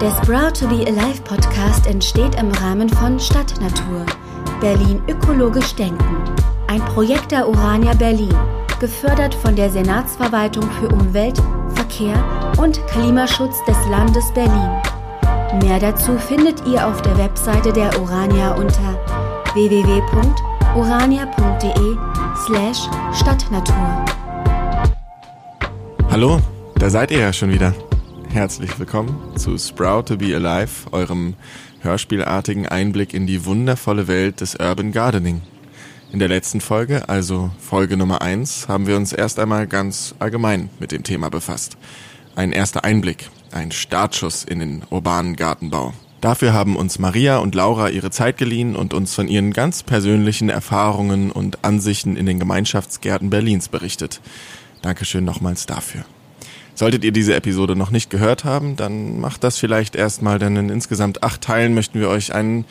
Der Sprout to be Alive Podcast entsteht im Rahmen von Stadtnatur. Berlin ökologisch denken. Ein Projekt der Urania Berlin, gefördert von der Senatsverwaltung für Umwelt, Verkehr und Klimaschutz des Landes Berlin. Mehr dazu findet ihr auf der Webseite der Urania unter www.urania.de slash Stadtnatur. Hallo, da seid ihr ja schon wieder. Herzlich willkommen zu Sprout to be Alive, eurem hörspielartigen Einblick in die wundervolle Welt des Urban Gardening. In der letzten Folge, also Folge Nummer eins, haben wir uns erst einmal ganz allgemein mit dem Thema befasst. Ein erster Einblick, ein Startschuss in den urbanen Gartenbau. Dafür haben uns Maria und Laura ihre Zeit geliehen und uns von ihren ganz persönlichen Erfahrungen und Ansichten in den Gemeinschaftsgärten Berlins berichtet. Dankeschön nochmals dafür. Solltet ihr diese Episode noch nicht gehört haben, dann macht das vielleicht erstmal, denn in insgesamt acht Teilen möchten wir euch ein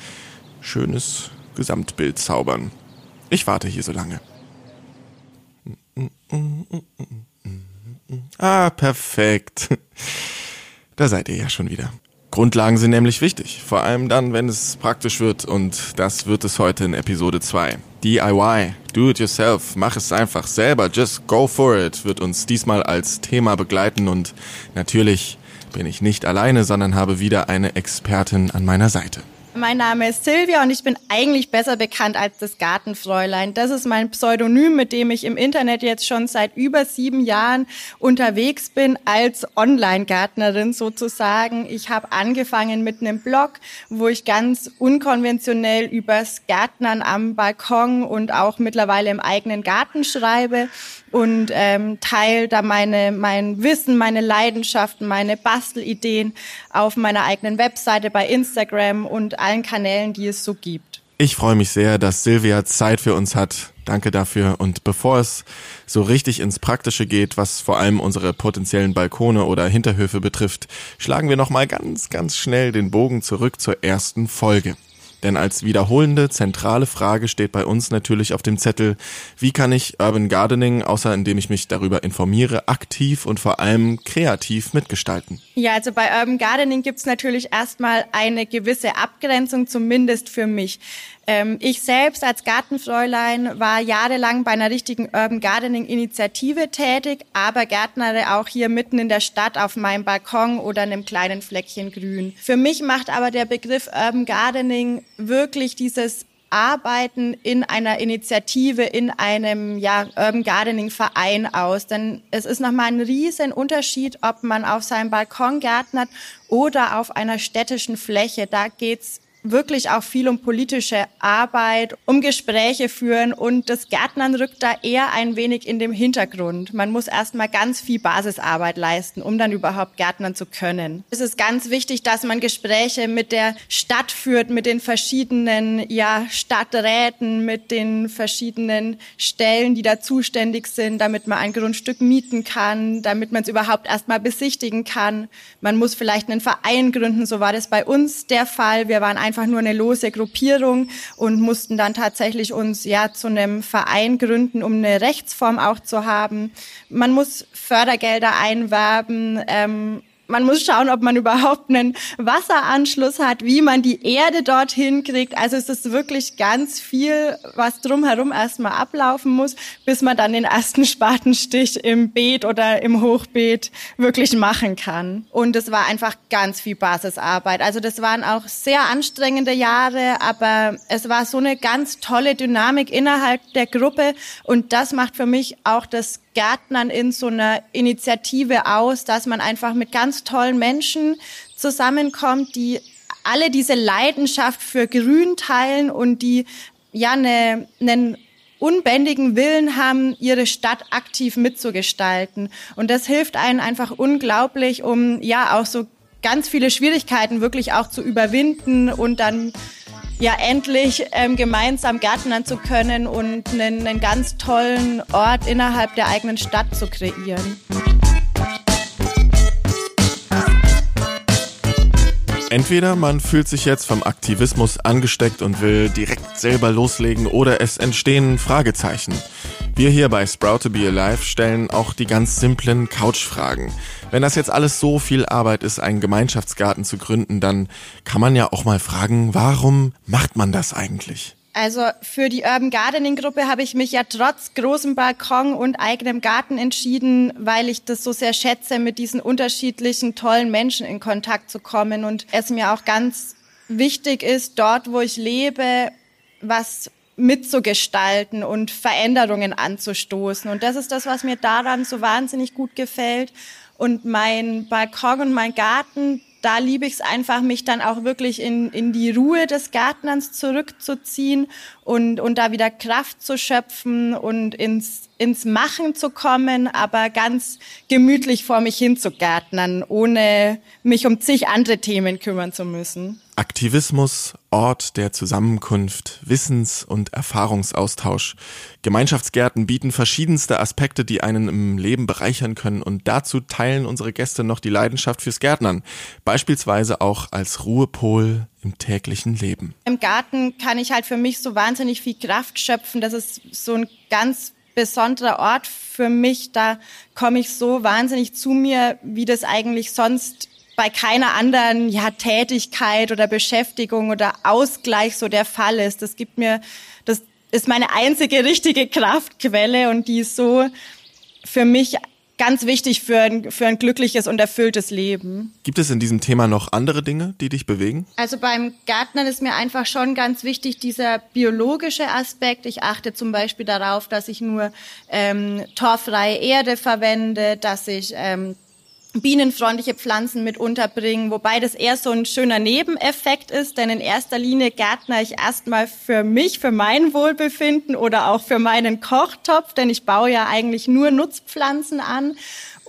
schönes Gesamtbild zaubern. Ich warte hier so lange. Ah, perfekt. Da seid ihr ja schon wieder. Grundlagen sind nämlich wichtig, vor allem dann, wenn es praktisch wird und das wird es heute in Episode 2. DIY, do it yourself, mach es einfach selber, just go for it, wird uns diesmal als Thema begleiten. Und natürlich bin ich nicht alleine, sondern habe wieder eine Expertin an meiner Seite. Mein Name ist Silvia und ich bin eigentlich besser bekannt als das Gartenfräulein. Das ist mein Pseudonym, mit dem ich im Internet jetzt schon seit über sieben Jahren unterwegs bin als Online-Gärtnerin sozusagen. Ich habe angefangen mit einem Blog, wo ich ganz unkonventionell übers Gärtnern am Balkon und auch mittlerweile im eigenen Garten schreibe und ähm, teile da meine, mein Wissen, meine Leidenschaften, meine Bastelideen auf meiner eigenen Webseite, bei Instagram und allen Kanälen, die es so gibt. Ich freue mich sehr, dass Silvia Zeit für uns hat. Danke dafür. Und bevor es so richtig ins Praktische geht, was vor allem unsere potenziellen Balkone oder Hinterhöfe betrifft, schlagen wir nochmal ganz, ganz schnell den Bogen zurück zur ersten Folge. Denn als wiederholende zentrale Frage steht bei uns natürlich auf dem Zettel, wie kann ich Urban Gardening, außer indem ich mich darüber informiere, aktiv und vor allem kreativ mitgestalten? Ja, also bei Urban Gardening gibt's natürlich erstmal eine gewisse Abgrenzung, zumindest für mich. Ähm, ich selbst als Gartenfräulein war jahrelang bei einer richtigen Urban Gardening Initiative tätig, aber gärtnere auch hier mitten in der Stadt auf meinem Balkon oder einem kleinen Fleckchen Grün. Für mich macht aber der Begriff Urban Gardening wirklich dieses Arbeiten in einer Initiative, in einem ja, Urban Gardening Verein aus. Denn es ist nochmal ein riesen Unterschied, ob man auf seinem Balkon gärtnert oder auf einer städtischen Fläche. Da geht's wirklich auch viel um politische Arbeit, um Gespräche führen und das Gärtnern rückt da eher ein wenig in den Hintergrund. Man muss erstmal ganz viel Basisarbeit leisten, um dann überhaupt Gärtnern zu können. Es ist ganz wichtig, dass man Gespräche mit der Stadt führt, mit den verschiedenen ja, Stadträten, mit den verschiedenen Stellen, die da zuständig sind, damit man ein Grundstück mieten kann, damit man es überhaupt erstmal besichtigen kann. Man muss vielleicht einen Verein gründen, so war das bei uns der Fall. Wir waren einfach nur eine lose Gruppierung und mussten dann tatsächlich uns ja zu einem Verein gründen, um eine Rechtsform auch zu haben. Man muss Fördergelder einwerben. Ähm, man muss schauen, ob man überhaupt einen Wasseranschluss hat, wie man die Erde dorthin kriegt. Also es ist wirklich ganz viel, was drumherum erstmal ablaufen muss, bis man dann den ersten Spatenstich im Beet oder im Hochbeet wirklich machen kann. Und es war einfach ganz viel Basisarbeit. Also das waren auch sehr anstrengende Jahre, aber es war so eine ganz tolle Dynamik innerhalb der Gruppe und das macht für mich auch das Gärtnern in so einer Initiative aus, dass man einfach mit ganz tollen Menschen zusammenkommt, die alle diese Leidenschaft für Grün teilen und die ja eine, einen unbändigen Willen haben, ihre Stadt aktiv mitzugestalten. Und das hilft einen einfach unglaublich, um ja auch so ganz viele Schwierigkeiten wirklich auch zu überwinden und dann ja endlich ähm, gemeinsam gärtnern zu können und einen, einen ganz tollen Ort innerhalb der eigenen Stadt zu kreieren. Entweder man fühlt sich jetzt vom Aktivismus angesteckt und will direkt selber loslegen oder es entstehen Fragezeichen. Wir hier bei Sprout to Be Alive stellen auch die ganz simplen Couch-Fragen. Wenn das jetzt alles so viel Arbeit ist, einen Gemeinschaftsgarten zu gründen, dann kann man ja auch mal fragen, warum macht man das eigentlich? Also für die Urban Gardening Gruppe habe ich mich ja trotz großem Balkon und eigenem Garten entschieden, weil ich das so sehr schätze, mit diesen unterschiedlichen tollen Menschen in Kontakt zu kommen und es mir auch ganz wichtig ist, dort, wo ich lebe, was mitzugestalten und Veränderungen anzustoßen. Und das ist das, was mir daran so wahnsinnig gut gefällt. Und mein Balkon und mein Garten, da liebe ich es einfach, mich dann auch wirklich in, in die Ruhe des Gärtnerns zurückzuziehen und, und da wieder Kraft zu schöpfen und ins, ins Machen zu kommen, aber ganz gemütlich vor mich hin zu gärtnern, ohne mich um zig andere Themen kümmern zu müssen. Aktivismus, Ort der Zusammenkunft, Wissens- und Erfahrungsaustausch. Gemeinschaftsgärten bieten verschiedenste Aspekte, die einen im Leben bereichern können und dazu teilen unsere Gäste noch die Leidenschaft fürs Gärtnern, beispielsweise auch als Ruhepol im täglichen Leben. Im Garten kann ich halt für mich so wahnsinnig viel Kraft schöpfen. Das ist so ein ganz besonderer Ort für mich. Da komme ich so wahnsinnig zu mir, wie das eigentlich sonst bei keiner anderen ja, Tätigkeit oder Beschäftigung oder Ausgleich so der Fall ist. Das gibt mir, das ist meine einzige richtige Kraftquelle und die ist so für mich ganz wichtig für ein, für ein glückliches und erfülltes Leben. Gibt es in diesem Thema noch andere Dinge, die dich bewegen? Also beim Gärtnern ist mir einfach schon ganz wichtig dieser biologische Aspekt. Ich achte zum Beispiel darauf, dass ich nur ähm, torffreie Erde verwende, dass ich ähm, bienenfreundliche Pflanzen mit unterbringen, wobei das eher so ein schöner Nebeneffekt ist, denn in erster Linie gärtner ich erstmal für mich, für mein Wohlbefinden oder auch für meinen Kochtopf, denn ich baue ja eigentlich nur Nutzpflanzen an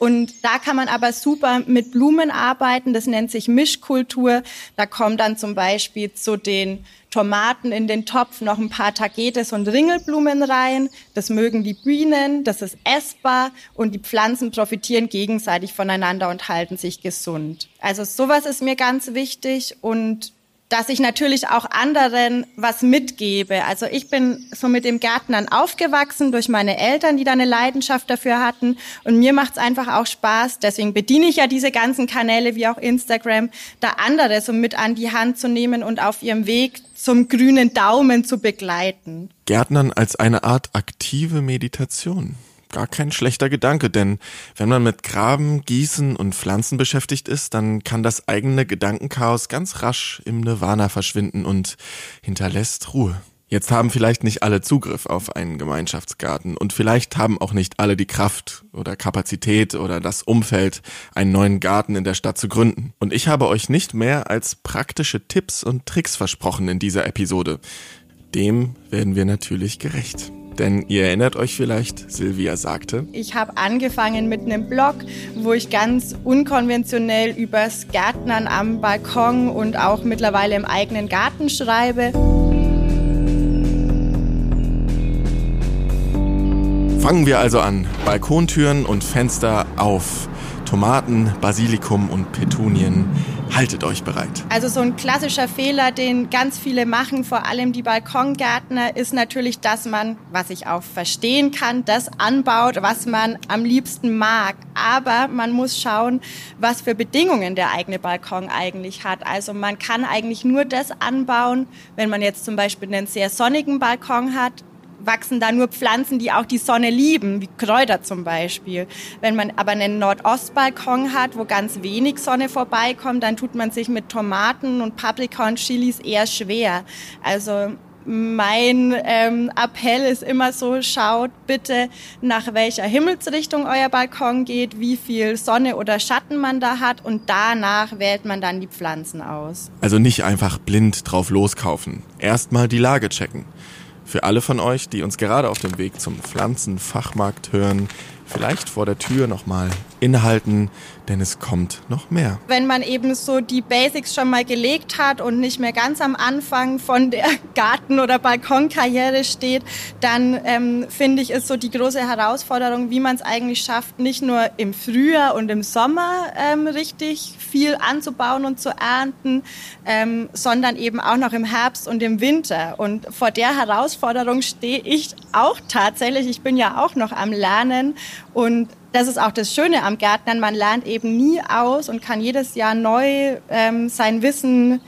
und da kann man aber super mit Blumen arbeiten. Das nennt sich Mischkultur. Da kommen dann zum Beispiel zu den Tomaten in den Topf noch ein paar Tagetes und Ringelblumen rein. Das mögen die Bienen, das ist essbar und die Pflanzen profitieren gegenseitig voneinander und halten sich gesund. Also sowas ist mir ganz wichtig und dass ich natürlich auch anderen was mitgebe. Also ich bin so mit dem Gärtnern aufgewachsen durch meine Eltern, die da eine Leidenschaft dafür hatten. Und mir macht es einfach auch Spaß. Deswegen bediene ich ja diese ganzen Kanäle wie auch Instagram, da andere so mit an die Hand zu nehmen und auf ihrem Weg zum grünen Daumen zu begleiten. Gärtnern als eine Art aktive Meditation gar kein schlechter Gedanke, denn wenn man mit Graben, Gießen und Pflanzen beschäftigt ist, dann kann das eigene Gedankenchaos ganz rasch im Nirvana verschwinden und hinterlässt Ruhe. Jetzt haben vielleicht nicht alle Zugriff auf einen Gemeinschaftsgarten und vielleicht haben auch nicht alle die Kraft oder Kapazität oder das Umfeld, einen neuen Garten in der Stadt zu gründen. Und ich habe euch nicht mehr als praktische Tipps und Tricks versprochen in dieser Episode. Dem werden wir natürlich gerecht. Denn ihr erinnert euch vielleicht, Silvia sagte, ich habe angefangen mit einem Blog, wo ich ganz unkonventionell übers Gärtnern am Balkon und auch mittlerweile im eigenen Garten schreibe. Fangen wir also an. Balkontüren und Fenster auf. Tomaten, Basilikum und Petunien Haltet euch bereit. Also so ein klassischer Fehler, den ganz viele machen, vor allem die Balkongärtner, ist natürlich, dass man, was ich auch verstehen kann, das anbaut, was man am liebsten mag. Aber man muss schauen, was für Bedingungen der eigene Balkon eigentlich hat. Also man kann eigentlich nur das anbauen, wenn man jetzt zum Beispiel einen sehr sonnigen Balkon hat, wachsen da nur Pflanzen, die auch die Sonne lieben, wie Kräuter zum Beispiel. Wenn man aber einen Nordostbalkon hat, wo ganz wenig Sonne vorbeikommt, dann tut man sich mit Tomaten und Paprika und Chilis eher schwer. Also mein ähm, Appell ist immer so, schaut bitte, nach welcher Himmelsrichtung euer Balkon geht, wie viel Sonne oder Schatten man da hat und danach wählt man dann die Pflanzen aus. Also nicht einfach blind drauf loskaufen. Erstmal die Lage checken. Für alle von euch, die uns gerade auf dem Weg zum Pflanzenfachmarkt hören, vielleicht vor der Tür nochmal inhalten, denn es kommt noch mehr. Wenn man eben so die Basics schon mal gelegt hat und nicht mehr ganz am Anfang von der Garten- oder Balkonkarriere steht, dann ähm, finde ich, ist so die große Herausforderung, wie man es eigentlich schafft, nicht nur im Frühjahr und im Sommer ähm, richtig viel anzubauen und zu ernten, ähm, sondern eben auch noch im Herbst und im Winter. Und vor der Herausforderung stehe ich auch tatsächlich. Ich bin ja auch noch am Lernen und das ist auch das Schöne am Gärtnern. Man lernt eben nie aus und kann jedes Jahr neu ähm, sein Wissen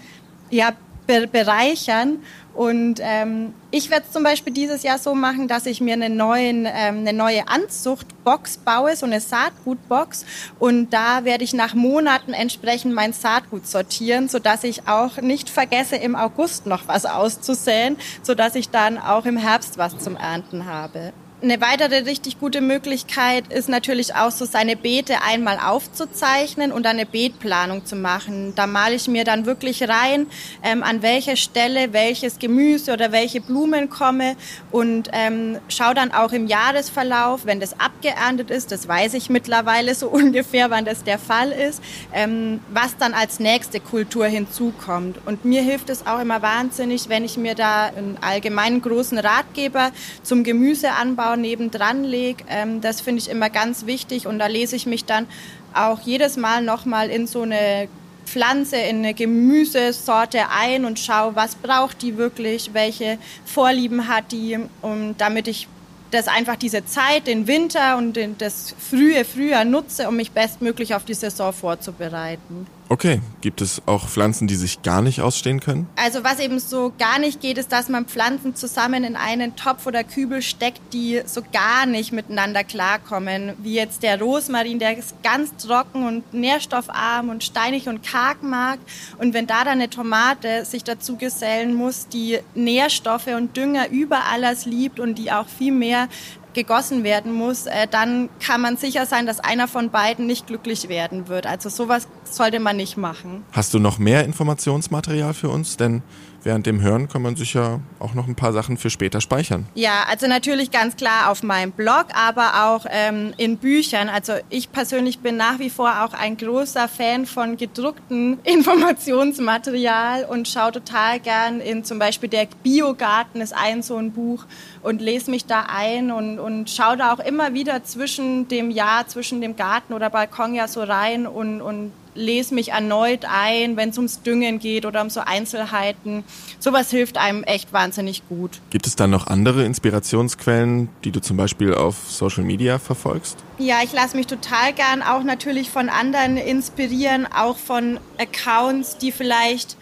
ja, be bereichern. Und ähm, ich werde es zum Beispiel dieses Jahr so machen, dass ich mir eine, neuen, ähm, eine neue Anzuchtbox baue, so eine Saatgutbox. Und da werde ich nach Monaten entsprechend mein Saatgut sortieren, sodass ich auch nicht vergesse, im August noch was auszusäen, sodass ich dann auch im Herbst was zum Ernten habe. Eine weitere richtig gute Möglichkeit ist natürlich auch so seine Beete einmal aufzuzeichnen und eine Beetplanung zu machen. Da male ich mir dann wirklich rein, ähm, an welcher Stelle welches Gemüse oder welche Blumen komme und ähm, schaue dann auch im Jahresverlauf, wenn das abgeerntet ist, das weiß ich mittlerweile so ungefähr, wann das der Fall ist, ähm, was dann als nächste Kultur hinzukommt. Und mir hilft es auch immer wahnsinnig, wenn ich mir da einen allgemeinen großen Ratgeber zum Gemüseanbau Ausschau nebendran lege. Ähm, das finde ich immer ganz wichtig und da lese ich mich dann auch jedes Mal nochmal in so eine Pflanze, in eine Gemüsesorte ein und schaue, was braucht die wirklich, welche Vorlieben hat die, um, damit ich das einfach diese Zeit, den Winter und den, das frühe Frühjahr nutze, um mich bestmöglich auf die Saison vorzubereiten. Okay, gibt es auch Pflanzen, die sich gar nicht ausstehen können? Also was eben so gar nicht geht, ist, dass man Pflanzen zusammen in einen Topf oder Kübel steckt, die so gar nicht miteinander klarkommen. Wie jetzt der Rosmarin, der ist ganz trocken und nährstoffarm und steinig und karg mag. Und wenn da dann eine Tomate sich dazu gesellen muss, die Nährstoffe und Dünger über alles liebt und die auch viel mehr gegossen werden muss, äh, dann kann man sicher sein, dass einer von beiden nicht glücklich werden wird. Also sowas sollte man nicht machen. Hast du noch mehr Informationsmaterial für uns? Denn während dem Hören kann man sich ja auch noch ein paar Sachen für später speichern. Ja, also natürlich ganz klar auf meinem Blog, aber auch ähm, in Büchern. Also ich persönlich bin nach wie vor auch ein großer Fan von gedruckten Informationsmaterial und schaue total gern in zum Beispiel der Biogarten ist ein so ein Buch und lese mich da ein und, und schaue da auch immer wieder zwischen dem Jahr, zwischen dem Garten oder Balkon ja so rein und, und lese mich erneut ein, wenn es ums Düngen geht oder um so Einzelheiten. Sowas hilft einem echt wahnsinnig gut. Gibt es dann noch andere Inspirationsquellen, die du zum Beispiel auf Social Media verfolgst? Ja, ich lasse mich total gern auch natürlich von anderen inspirieren, auch von Accounts, die vielleicht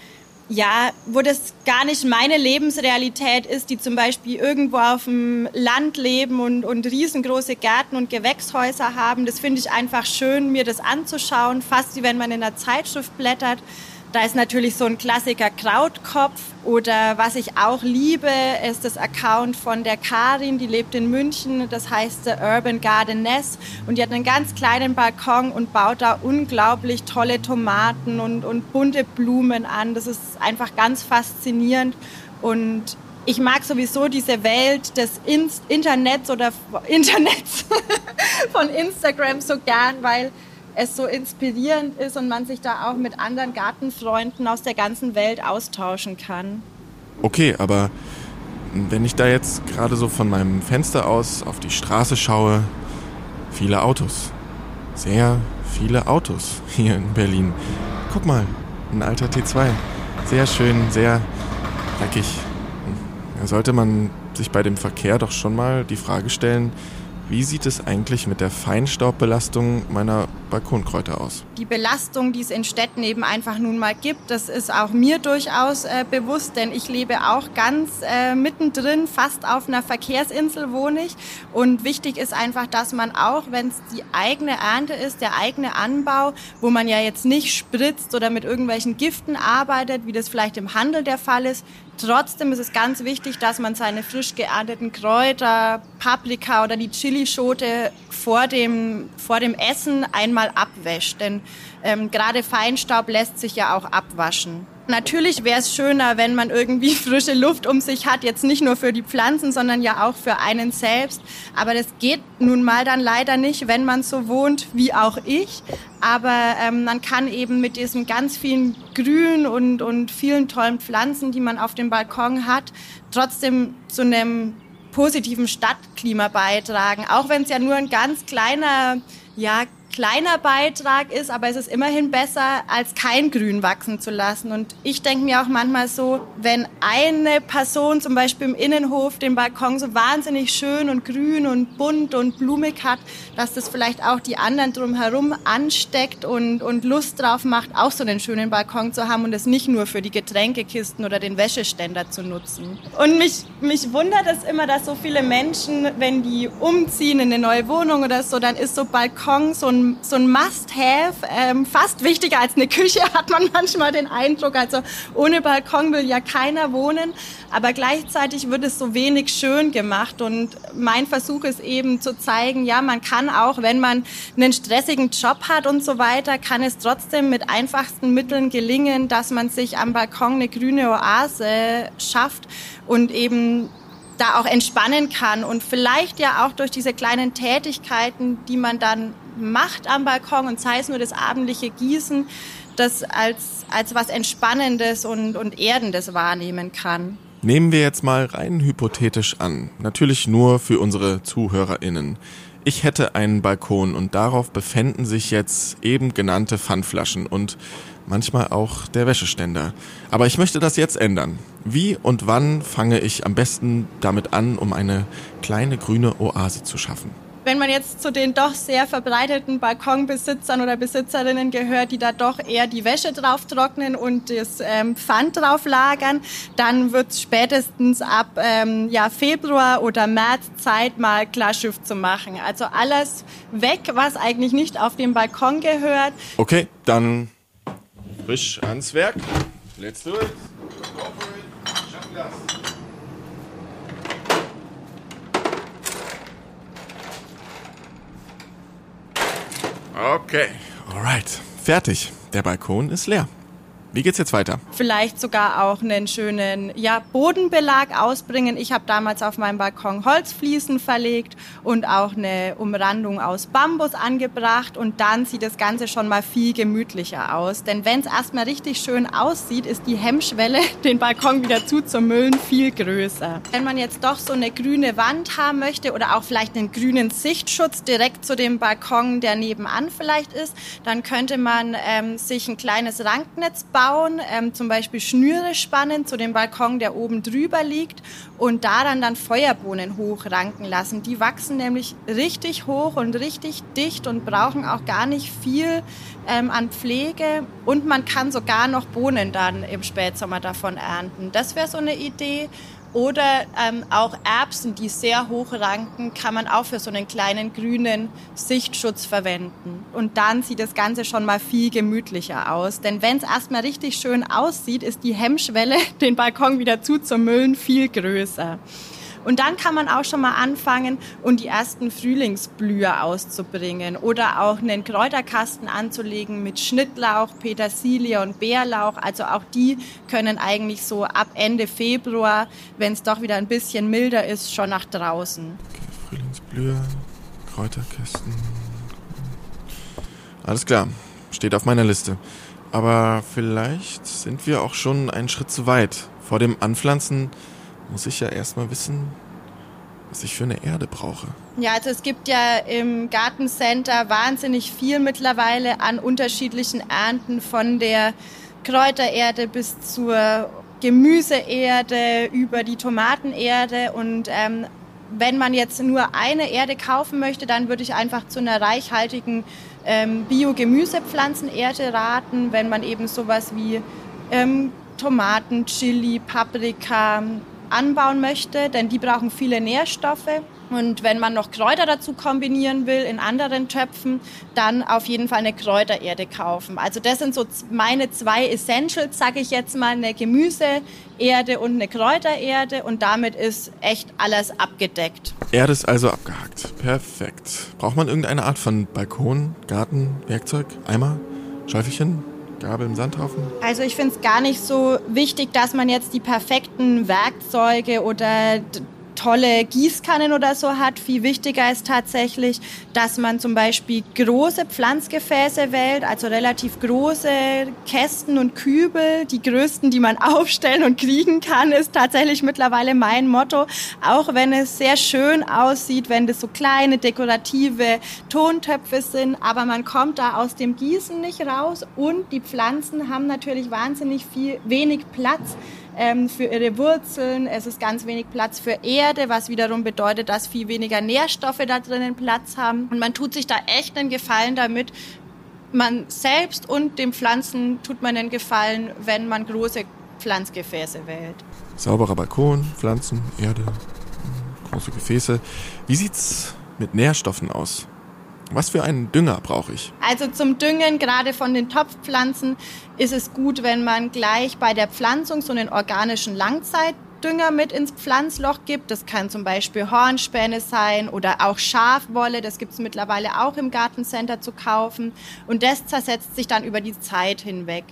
ja, wo das gar nicht meine Lebensrealität ist, die zum Beispiel irgendwo auf dem Land leben und, und riesengroße Gärten und Gewächshäuser haben. Das finde ich einfach schön, mir das anzuschauen, fast wie wenn man in einer Zeitschrift blättert. Da ist natürlich so ein Klassiker Krautkopf oder was ich auch liebe, ist das Account von der Karin, die lebt in München, das heißt The Urban Gardeness und die hat einen ganz kleinen Balkon und baut da unglaublich tolle Tomaten und, und bunte Blumen an. Das ist einfach ganz faszinierend und ich mag sowieso diese Welt des Internets oder Internets von Instagram so gern, weil es so inspirierend ist und man sich da auch mit anderen Gartenfreunden aus der ganzen Welt austauschen kann. Okay, aber wenn ich da jetzt gerade so von meinem Fenster aus auf die Straße schaue, viele Autos. Sehr viele Autos hier in Berlin. Guck mal, ein alter T2. Sehr schön, sehr dreckig. Da sollte man sich bei dem Verkehr doch schon mal die Frage stellen, wie sieht es eigentlich mit der Feinstaubbelastung meiner Balkonkräuter aus? Die Belastung, die es in Städten eben einfach nun mal gibt, das ist auch mir durchaus äh, bewusst, denn ich lebe auch ganz äh, mittendrin, fast auf einer Verkehrsinsel wohne ich. Und wichtig ist einfach, dass man auch, wenn es die eigene Ernte ist, der eigene Anbau, wo man ja jetzt nicht spritzt oder mit irgendwelchen Giften arbeitet, wie das vielleicht im Handel der Fall ist, Trotzdem ist es ganz wichtig, dass man seine frisch geernteten Kräuter, Paprika oder die Chilischote vor dem, vor dem Essen einmal abwäscht. Denn ähm, gerade Feinstaub lässt sich ja auch abwaschen. Natürlich wäre es schöner, wenn man irgendwie frische Luft um sich hat, jetzt nicht nur für die Pflanzen, sondern ja auch für einen selbst. Aber das geht nun mal dann leider nicht, wenn man so wohnt wie auch ich. Aber ähm, man kann eben mit diesen ganz vielen Grün und, und vielen tollen Pflanzen, die man auf dem Balkon hat, trotzdem zu einem positiven Stadtklima beitragen. Auch wenn es ja nur ein ganz kleiner ja, kleiner Beitrag ist, aber es ist immerhin besser, als kein Grün wachsen zu lassen. Und ich denke mir auch manchmal so, wenn eine Person zum Beispiel im Innenhof den Balkon so wahnsinnig schön und grün und bunt und blumig hat, dass das vielleicht auch die anderen drumherum ansteckt und, und Lust drauf macht, auch so einen schönen Balkon zu haben und es nicht nur für die Getränkekisten oder den Wäscheständer zu nutzen. Und mich, mich wundert es immer, dass so viele Menschen, wenn die umziehen in eine neue Wohnung oder so, dann ist so Balkon so ein so ein Must-Have, ähm, fast wichtiger als eine Küche, hat man manchmal den Eindruck. Also ohne Balkon will ja keiner wohnen, aber gleichzeitig wird es so wenig schön gemacht. Und mein Versuch ist eben zu zeigen, ja, man kann auch, wenn man einen stressigen Job hat und so weiter, kann es trotzdem mit einfachsten Mitteln gelingen, dass man sich am Balkon eine grüne Oase schafft und eben da auch entspannen kann und vielleicht ja auch durch diese kleinen Tätigkeiten, die man dann macht am Balkon und sei es nur das abendliche Gießen, das als, als was Entspannendes und, und Erdendes wahrnehmen kann. Nehmen wir jetzt mal rein hypothetisch an, natürlich nur für unsere ZuhörerInnen. Ich hätte einen Balkon und darauf befänden sich jetzt eben genannte Pfandflaschen und manchmal auch der Wäscheständer. Aber ich möchte das jetzt ändern. Wie und wann fange ich am besten damit an, um eine kleine grüne Oase zu schaffen? Wenn man jetzt zu den doch sehr verbreiteten Balkonbesitzern oder Besitzerinnen gehört, die da doch eher die Wäsche drauf trocknen und das ähm, Pfand drauf lagern, dann wird es spätestens ab ähm, ja, Februar oder März Zeit, mal Klarschiff zu machen. Also alles weg, was eigentlich nicht auf dem Balkon gehört. Okay, dann frisch ans Werk. Let's do it. Go for it. Okay, alright. Fertig. Der Balkon ist leer. Wie geht's jetzt weiter? Vielleicht sogar auch einen schönen ja, Bodenbelag ausbringen. Ich habe damals auf meinem Balkon Holzfliesen verlegt und auch eine Umrandung aus Bambus angebracht und dann sieht das Ganze schon mal viel gemütlicher aus. Denn wenn es erstmal richtig schön aussieht, ist die Hemmschwelle, den Balkon wieder zuzumüllen, viel größer. Wenn man jetzt doch so eine grüne Wand haben möchte oder auch vielleicht einen grünen Sichtschutz direkt zu dem Balkon, der nebenan vielleicht ist, dann könnte man ähm, sich ein kleines Ranknetz bauen bauen, ähm, zum Beispiel Schnüre spannen zu dem Balkon, der oben drüber liegt und daran dann Feuerbohnen hochranken lassen. Die wachsen nämlich richtig hoch und richtig dicht und brauchen auch gar nicht viel ähm, an Pflege und man kann sogar noch Bohnen dann im Spätsommer davon ernten. Das wäre so eine Idee. Oder ähm, auch Erbsen, die sehr hoch ranken, kann man auch für so einen kleinen grünen Sichtschutz verwenden. Und dann sieht das Ganze schon mal viel gemütlicher aus. Denn wenn es erstmal richtig schön aussieht, ist die Hemmschwelle, den Balkon wieder zuzumüllen, viel größer. Und dann kann man auch schon mal anfangen und die ersten Frühlingsblüher auszubringen oder auch einen Kräuterkasten anzulegen mit Schnittlauch, Petersilie und Bärlauch. Also auch die können eigentlich so ab Ende Februar, wenn es doch wieder ein bisschen milder ist, schon nach draußen. Okay, Frühlingsblüher, Kräuterkästen. Alles klar, steht auf meiner Liste. Aber vielleicht sind wir auch schon einen Schritt zu weit. Vor dem Anpflanzen muss ich ja erstmal wissen, was ich für eine Erde brauche. Ja, also es gibt ja im Gartencenter wahnsinnig viel mittlerweile an unterschiedlichen Ernten von der Kräutererde bis zur Gemüseerde über die Tomatenerde und ähm, wenn man jetzt nur eine Erde kaufen möchte, dann würde ich einfach zu einer reichhaltigen ähm, Bio-Gemüsepflanzenerde raten, wenn man eben sowas wie ähm, Tomaten, Chili, Paprika, anbauen möchte, denn die brauchen viele Nährstoffe. Und wenn man noch Kräuter dazu kombinieren will in anderen Töpfen, dann auf jeden Fall eine Kräutererde kaufen. Also das sind so meine zwei Essentials, sage ich jetzt mal, eine Gemüseerde und eine Kräutererde und damit ist echt alles abgedeckt. Erde ist also abgehakt. Perfekt. Braucht man irgendeine Art von Balkon, Garten, Werkzeug, Eimer, Schäufelchen? Gabel im Sandhaufen? Also ich finde es gar nicht so wichtig, dass man jetzt die perfekten Werkzeuge oder tolle Gießkannen oder so hat. Viel wichtiger ist tatsächlich, dass man zum Beispiel große Pflanzgefäße wählt, also relativ große Kästen und Kübel. Die größten, die man aufstellen und kriegen kann, ist tatsächlich mittlerweile mein Motto. Auch wenn es sehr schön aussieht, wenn das so kleine dekorative Tontöpfe sind, aber man kommt da aus dem Gießen nicht raus und die Pflanzen haben natürlich wahnsinnig viel, wenig Platz ähm, für ihre Wurzeln. Es ist ganz wenig Platz für Erde, was wiederum bedeutet, dass viel weniger Nährstoffe da drinnen Platz haben. Und man tut sich da echt einen Gefallen damit. Man selbst und den Pflanzen tut man einen Gefallen, wenn man große Pflanzgefäße wählt. Sauberer Balkon, Pflanzen, Erde, große Gefäße. Wie sieht's mit Nährstoffen aus? Was für einen Dünger brauche ich? Also zum Düngen, gerade von den Topfpflanzen, ist es gut, wenn man gleich bei der Pflanzung so einen organischen Langzeitdünger mit ins Pflanzloch gibt. Das kann zum Beispiel Hornspäne sein oder auch Schafwolle. Das gibt es mittlerweile auch im Gartencenter zu kaufen. Und das zersetzt sich dann über die Zeit hinweg.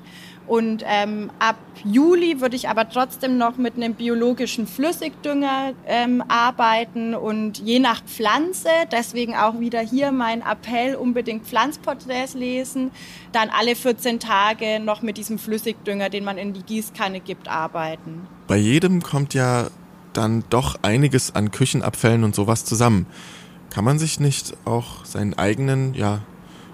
Und ähm, ab Juli würde ich aber trotzdem noch mit einem biologischen Flüssigdünger ähm, arbeiten und je nach Pflanze, deswegen auch wieder hier mein Appell, unbedingt Pflanzporträts lesen, dann alle 14 Tage noch mit diesem Flüssigdünger, den man in die Gießkanne gibt, arbeiten. Bei jedem kommt ja dann doch einiges an Küchenabfällen und sowas zusammen. Kann man sich nicht auch seinen eigenen, ja,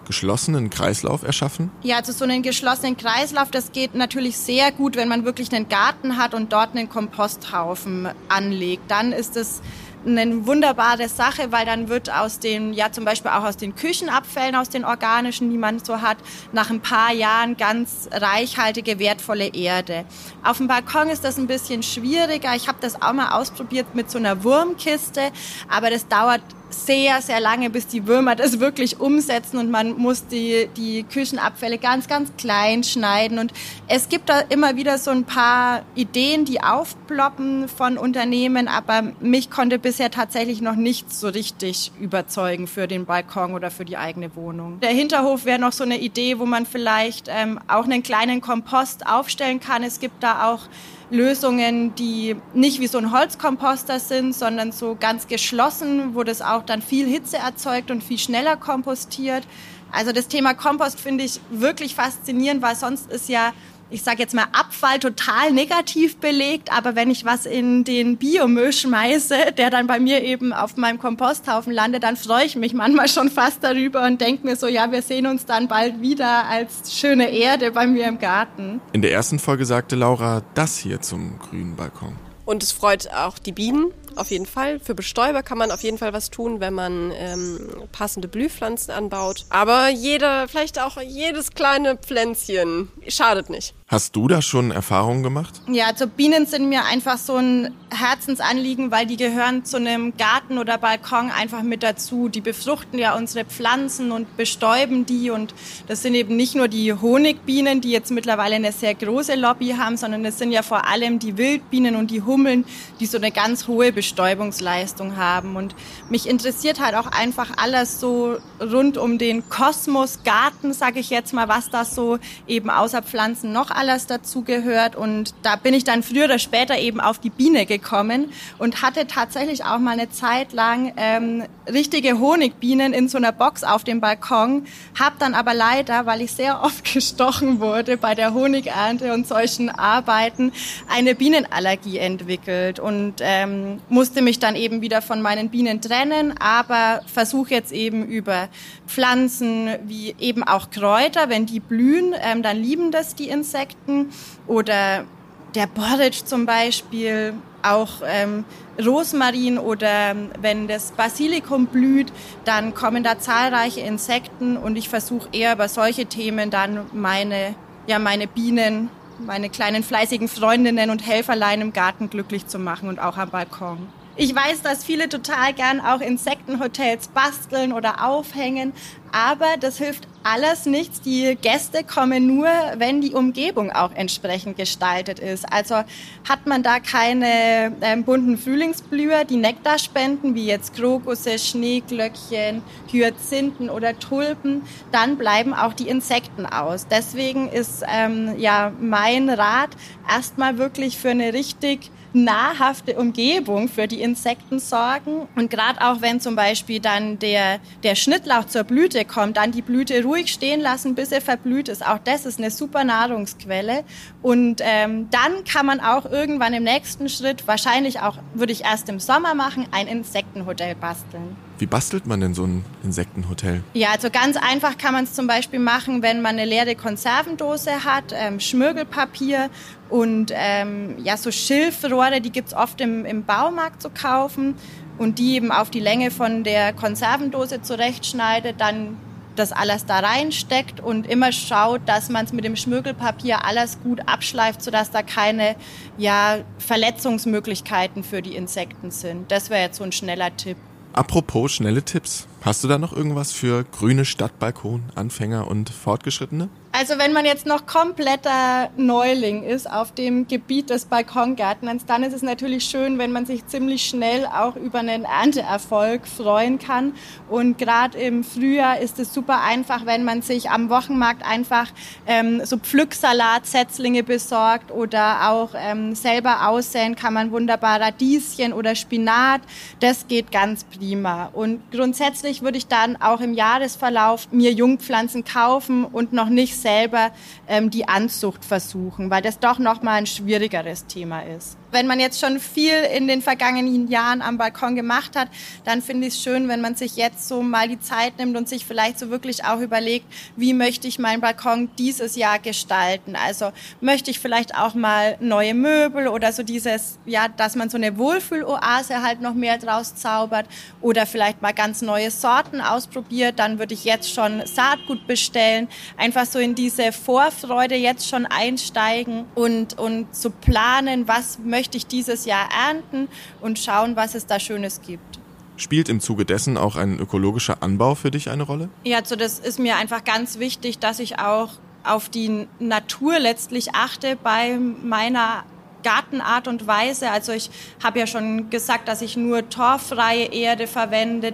geschlossenen Kreislauf erschaffen? Ja, also so einen geschlossenen Kreislauf, das geht natürlich sehr gut, wenn man wirklich einen Garten hat und dort einen Komposthaufen anlegt. Dann ist es eine wunderbare Sache, weil dann wird aus den, ja zum Beispiel auch aus den Küchenabfällen, aus den organischen, die man so hat, nach ein paar Jahren ganz reichhaltige, wertvolle Erde. Auf dem Balkon ist das ein bisschen schwieriger. Ich habe das auch mal ausprobiert mit so einer Wurmkiste, aber das dauert sehr, sehr lange, bis die Würmer das wirklich umsetzen und man muss die, die Küchenabfälle ganz, ganz klein schneiden. Und es gibt da immer wieder so ein paar Ideen, die aufploppen von Unternehmen, aber mich konnte bisher tatsächlich noch nichts so richtig überzeugen für den Balkon oder für die eigene Wohnung. Der Hinterhof wäre noch so eine Idee, wo man vielleicht ähm, auch einen kleinen Kompost aufstellen kann. Es gibt da auch Lösungen, die nicht wie so ein Holzkomposter sind, sondern so ganz geschlossen, wo das auch dann viel Hitze erzeugt und viel schneller kompostiert. Also das Thema Kompost finde ich wirklich faszinierend, weil sonst ist ja ich sage jetzt mal, Abfall total negativ belegt, aber wenn ich was in den Biomüll schmeiße, der dann bei mir eben auf meinem Komposthaufen landet, dann freue ich mich manchmal schon fast darüber und denke mir so, ja, wir sehen uns dann bald wieder als schöne Erde bei mir im Garten. In der ersten Folge sagte Laura das hier zum grünen Balkon. Und es freut auch die Bienen, auf jeden Fall. Für Bestäuber kann man auf jeden Fall was tun, wenn man ähm, passende Blühpflanzen anbaut. Aber jeder, vielleicht auch jedes kleine Pflänzchen schadet nicht. Hast du da schon Erfahrungen gemacht? Ja, also Bienen sind mir einfach so ein Herzensanliegen, weil die gehören zu einem Garten oder Balkon einfach mit dazu. Die befruchten ja unsere Pflanzen und bestäuben die und das sind eben nicht nur die Honigbienen, die jetzt mittlerweile eine sehr große Lobby haben, sondern es sind ja vor allem die Wildbienen und die Hummeln, die so eine ganz hohe Bestäubungsleistung haben und mich interessiert halt auch einfach alles so rund um den Kosmosgarten, sage ich jetzt mal, was da so eben außer Pflanzen noch alles dazugehört. Und da bin ich dann früher oder später eben auf die Biene gekommen und hatte tatsächlich auch mal eine Zeit lang ähm, richtige Honigbienen in so einer Box auf dem Balkon. Hab dann aber leider, weil ich sehr oft gestochen wurde bei der Honigernte und solchen Arbeiten, eine Bienenallergie entwickelt und ähm, musste mich dann eben wieder von meinen Bienen trennen, aber versuche jetzt eben über Pflanzen wie eben auch Kräuter, wenn die blühen, ähm, dann lieben das die Insekten Insekten oder der Borage zum Beispiel, auch ähm, Rosmarin oder wenn das Basilikum blüht, dann kommen da zahlreiche Insekten und ich versuche eher über solche Themen dann meine, ja, meine Bienen, meine kleinen fleißigen Freundinnen und Helferlein im Garten glücklich zu machen und auch am Balkon. Ich weiß, dass viele total gern auch Insektenhotels basteln oder aufhängen, aber das hilft alles nichts. Die Gäste kommen nur, wenn die Umgebung auch entsprechend gestaltet ist. Also hat man da keine ähm, bunten Frühlingsblüher, die Nektar spenden, wie jetzt Krokusse, Schneeglöckchen, Hyazinthen oder Tulpen, dann bleiben auch die Insekten aus. Deswegen ist ähm, ja mein Rat erstmal wirklich für eine richtig nahrhafte Umgebung für die Insekten sorgen. Und gerade auch wenn zum Beispiel dann der, der Schnittlauch zur Blüte kommt, dann die Blüte ruhig stehen lassen, bis er verblüht ist. Auch das ist eine super Nahrungsquelle. Und ähm, dann kann man auch irgendwann im nächsten Schritt, wahrscheinlich auch, würde ich erst im Sommer machen, ein Insektenhotel basteln. Wie bastelt man denn so ein Insektenhotel? Ja, also ganz einfach kann man es zum Beispiel machen, wenn man eine leere Konservendose hat, ähm, Schmirgelpapier und ähm, ja, so Schilfrohre, die gibt es oft im, im Baumarkt zu kaufen und die eben auf die Länge von der Konservendose zurechtschneidet, dann das alles da reinsteckt und immer schaut, dass man es mit dem Schmirgelpapier alles gut abschleift, sodass da keine ja, Verletzungsmöglichkeiten für die Insekten sind. Das wäre jetzt so ein schneller Tipp. Apropos schnelle Tipps. Hast du da noch irgendwas für grüne Stadtbalkon, Anfänger und Fortgeschrittene? Also wenn man jetzt noch kompletter Neuling ist auf dem Gebiet des Balkongärtners, dann ist es natürlich schön, wenn man sich ziemlich schnell auch über einen Ernteerfolg freuen kann. Und gerade im Frühjahr ist es super einfach, wenn man sich am Wochenmarkt einfach ähm, so Pflücksalatsetzlinge besorgt oder auch ähm, selber aussäen kann man wunderbar Radieschen oder Spinat. Das geht ganz prima. Und grundsätzlich würde ich dann auch im Jahresverlauf mir Jungpflanzen kaufen und noch nicht selber ähm, die Anzucht versuchen, weil das doch nochmal ein schwierigeres Thema ist wenn man jetzt schon viel in den vergangenen Jahren am Balkon gemacht hat, dann finde ich es schön, wenn man sich jetzt so mal die Zeit nimmt und sich vielleicht so wirklich auch überlegt, wie möchte ich meinen Balkon dieses Jahr gestalten? Also möchte ich vielleicht auch mal neue Möbel oder so dieses, ja, dass man so eine Wohlfühloase halt noch mehr draus zaubert oder vielleicht mal ganz neue Sorten ausprobiert, dann würde ich jetzt schon Saatgut bestellen, einfach so in diese Vorfreude jetzt schon einsteigen und, und zu planen, was möchte möchte ich dieses Jahr ernten und schauen, was es da Schönes gibt. Spielt im Zuge dessen auch ein ökologischer Anbau für dich eine Rolle? Ja, also das ist mir einfach ganz wichtig, dass ich auch auf die Natur letztlich achte bei meiner Gartenart und Weise. Also ich habe ja schon gesagt, dass ich nur torffreie Erde verwende.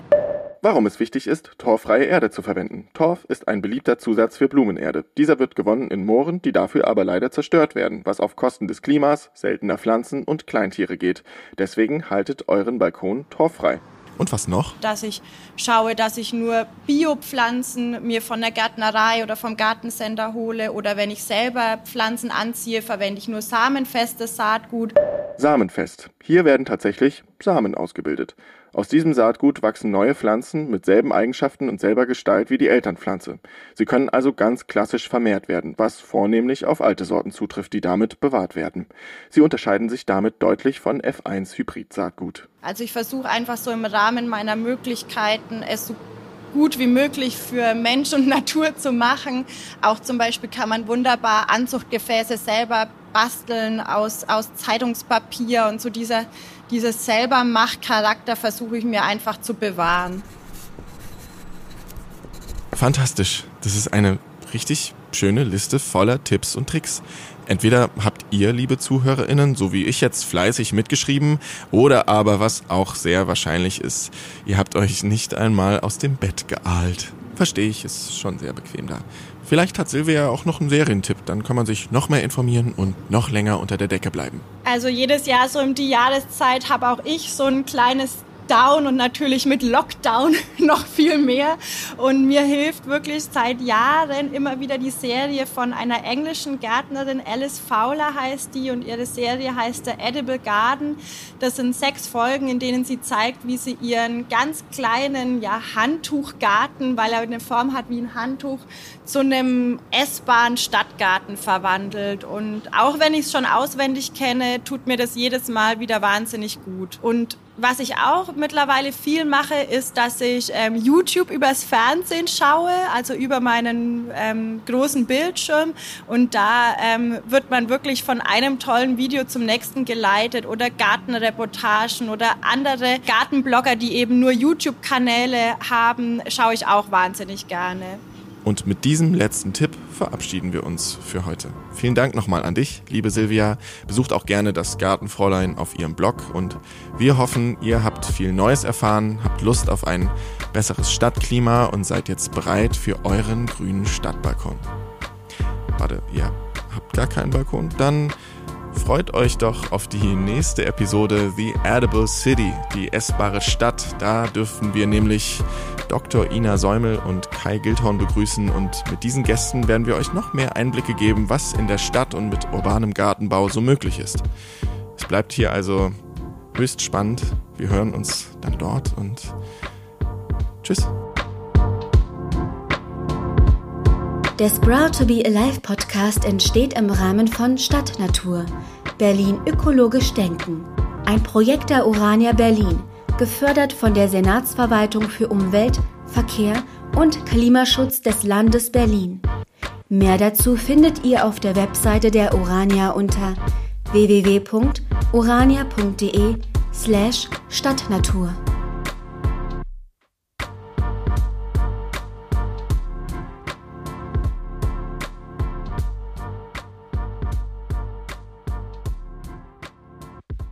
Warum es wichtig ist, torffreie Erde zu verwenden. Torf ist ein beliebter Zusatz für Blumenerde. Dieser wird gewonnen in Mooren, die dafür aber leider zerstört werden, was auf Kosten des Klimas, seltener Pflanzen und Kleintiere geht. Deswegen haltet euren Balkon torffrei. Und was noch? Dass ich schaue, dass ich nur Biopflanzen mir von der Gärtnerei oder vom Gartencenter hole oder wenn ich selber Pflanzen anziehe, verwende ich nur samenfestes Saatgut. Samenfest. Hier werden tatsächlich Samen ausgebildet. Aus diesem Saatgut wachsen neue Pflanzen mit selben Eigenschaften und selber Gestalt wie die Elternpflanze. Sie können also ganz klassisch vermehrt werden, was vornehmlich auf alte Sorten zutrifft, die damit bewahrt werden. Sie unterscheiden sich damit deutlich von F1 Hybrid-Saatgut. Also ich versuche einfach so im Rahmen meiner Möglichkeiten es so gut wie möglich für Mensch und Natur zu machen. Auch zum Beispiel kann man wunderbar Anzuchtgefäße selber basteln aus, aus Zeitungspapier und so dieser dieses selber Machtcharakter versuche ich mir einfach zu bewahren. Fantastisch. Das ist eine richtig schöne Liste voller Tipps und Tricks. Entweder habt ihr, liebe ZuhörerInnen, so wie ich jetzt fleißig mitgeschrieben, oder aber, was auch sehr wahrscheinlich ist, ihr habt euch nicht einmal aus dem Bett geahlt. Verstehe ich, ist schon sehr bequem da. Vielleicht hat Silvia auch noch einen Serientipp, dann kann man sich noch mehr informieren und noch länger unter der Decke bleiben. Also jedes Jahr so um die Jahreszeit habe auch ich so ein kleines Down und natürlich mit Lockdown noch viel mehr. Und mir hilft wirklich seit Jahren immer wieder die Serie von einer englischen Gärtnerin, Alice Fowler heißt die, und ihre Serie heißt The Edible Garden. Das sind sechs Folgen, in denen sie zeigt, wie sie ihren ganz kleinen ja, Handtuchgarten, weil er eine Form hat wie ein Handtuch, zu einem essbaren Stadtgarten verwandelt. Und auch wenn ich es schon auswendig kenne, tut mir das jedes Mal wieder wahnsinnig gut. Und was ich auch mittlerweile viel mache, ist, dass ich ähm, YouTube übers Fernsehen schaue, also über meinen ähm, großen Bildschirm. Und da ähm, wird man wirklich von einem tollen Video zum nächsten geleitet oder Gartenreportagen oder andere Gartenblogger, die eben nur YouTube-Kanäle haben, schaue ich auch wahnsinnig gerne. Und mit diesem letzten Tipp verabschieden wir uns für heute. Vielen Dank nochmal an dich, liebe Silvia. Besucht auch gerne das Gartenfräulein auf ihrem Blog und wir hoffen, ihr habt viel Neues erfahren, habt Lust auf ein besseres Stadtklima und seid jetzt bereit für euren grünen Stadtbalkon. Warte, ihr habt gar keinen Balkon? Dann freut euch doch auf die nächste Episode The Edible City, die essbare Stadt. Da dürfen wir nämlich Dr. Ina Säumel und Kai Gildhorn begrüßen und mit diesen Gästen werden wir euch noch mehr Einblicke geben, was in der Stadt und mit urbanem Gartenbau so möglich ist. Es bleibt hier also höchst spannend. Wir hören uns dann dort und tschüss. Der Sprout to be Alive Podcast entsteht im Rahmen von Stadtnatur. Berlin ökologisch denken. Ein Projekt der Urania Berlin, gefördert von der Senatsverwaltung für Umwelt, Verkehr und Klimaschutz des Landes Berlin. Mehr dazu findet ihr auf der Webseite der Urania unter www.urania.de slash Stadtnatur.